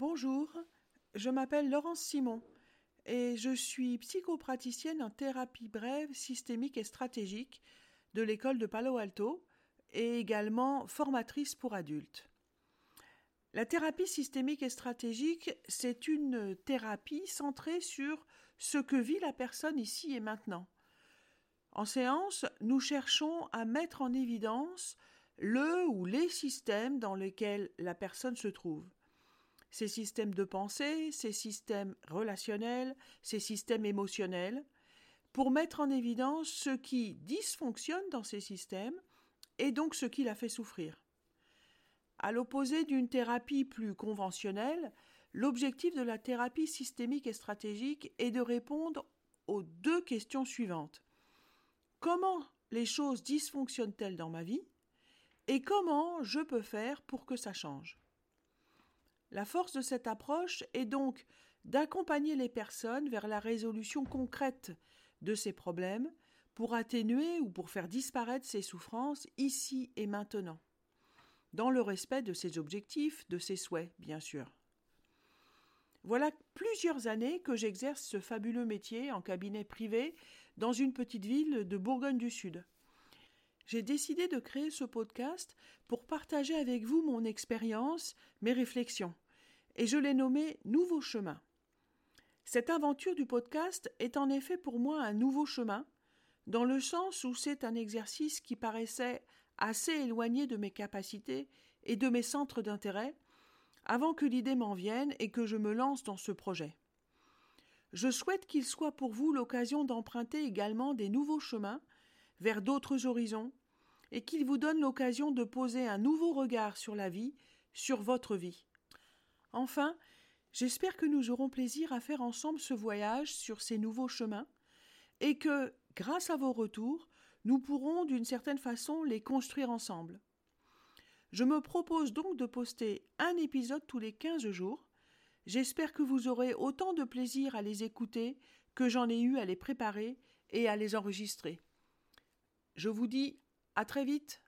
Bonjour, je m'appelle Laurence Simon et je suis psychopraticienne en thérapie brève, systémique et stratégique de l'école de Palo Alto et également formatrice pour adultes. La thérapie systémique et stratégique, c'est une thérapie centrée sur ce que vit la personne ici et maintenant. En séance, nous cherchons à mettre en évidence le ou les systèmes dans lesquels la personne se trouve ces systèmes de pensée, ces systèmes relationnels, ces systèmes émotionnels, pour mettre en évidence ce qui dysfonctionne dans ces systèmes et donc ce qui la fait souffrir. À l'opposé d'une thérapie plus conventionnelle, l'objectif de la thérapie systémique et stratégique est de répondre aux deux questions suivantes. Comment les choses dysfonctionnent-elles dans ma vie et comment je peux faire pour que ça change? La force de cette approche est donc d'accompagner les personnes vers la résolution concrète de ces problèmes pour atténuer ou pour faire disparaître ces souffrances ici et maintenant, dans le respect de ses objectifs, de ses souhaits, bien sûr. Voilà plusieurs années que j'exerce ce fabuleux métier en cabinet privé dans une petite ville de Bourgogne du Sud. J'ai décidé de créer ce podcast pour partager avec vous mon expérience, mes réflexions, et je l'ai nommé Nouveau chemin. Cette aventure du podcast est en effet pour moi un nouveau chemin, dans le sens où c'est un exercice qui paraissait assez éloigné de mes capacités et de mes centres d'intérêt, avant que l'idée m'en vienne et que je me lance dans ce projet. Je souhaite qu'il soit pour vous l'occasion d'emprunter également des nouveaux chemins vers d'autres horizons, et qu'il vous donne l'occasion de poser un nouveau regard sur la vie, sur votre vie. Enfin, j'espère que nous aurons plaisir à faire ensemble ce voyage sur ces nouveaux chemins, et que, grâce à vos retours, nous pourrons d'une certaine façon les construire ensemble. Je me propose donc de poster un épisode tous les quinze jours. J'espère que vous aurez autant de plaisir à les écouter que j'en ai eu à les préparer et à les enregistrer. Je vous dis à très vite.